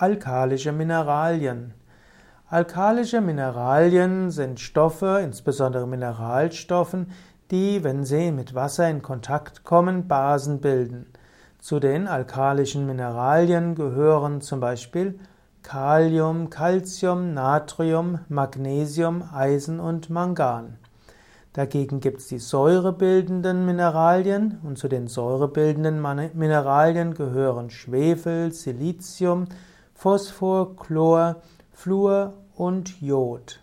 Alkalische Mineralien. Alkalische Mineralien sind Stoffe, insbesondere Mineralstoffen, die, wenn sie mit Wasser in Kontakt kommen, Basen bilden. Zu den alkalischen Mineralien gehören zum Beispiel Kalium, Calcium, Natrium, Magnesium, Eisen und Mangan. Dagegen gibt es die säurebildenden Mineralien und zu den säurebildenden Mineralien gehören Schwefel, Silizium, Phosphor, Chlor, Fluor und Jod.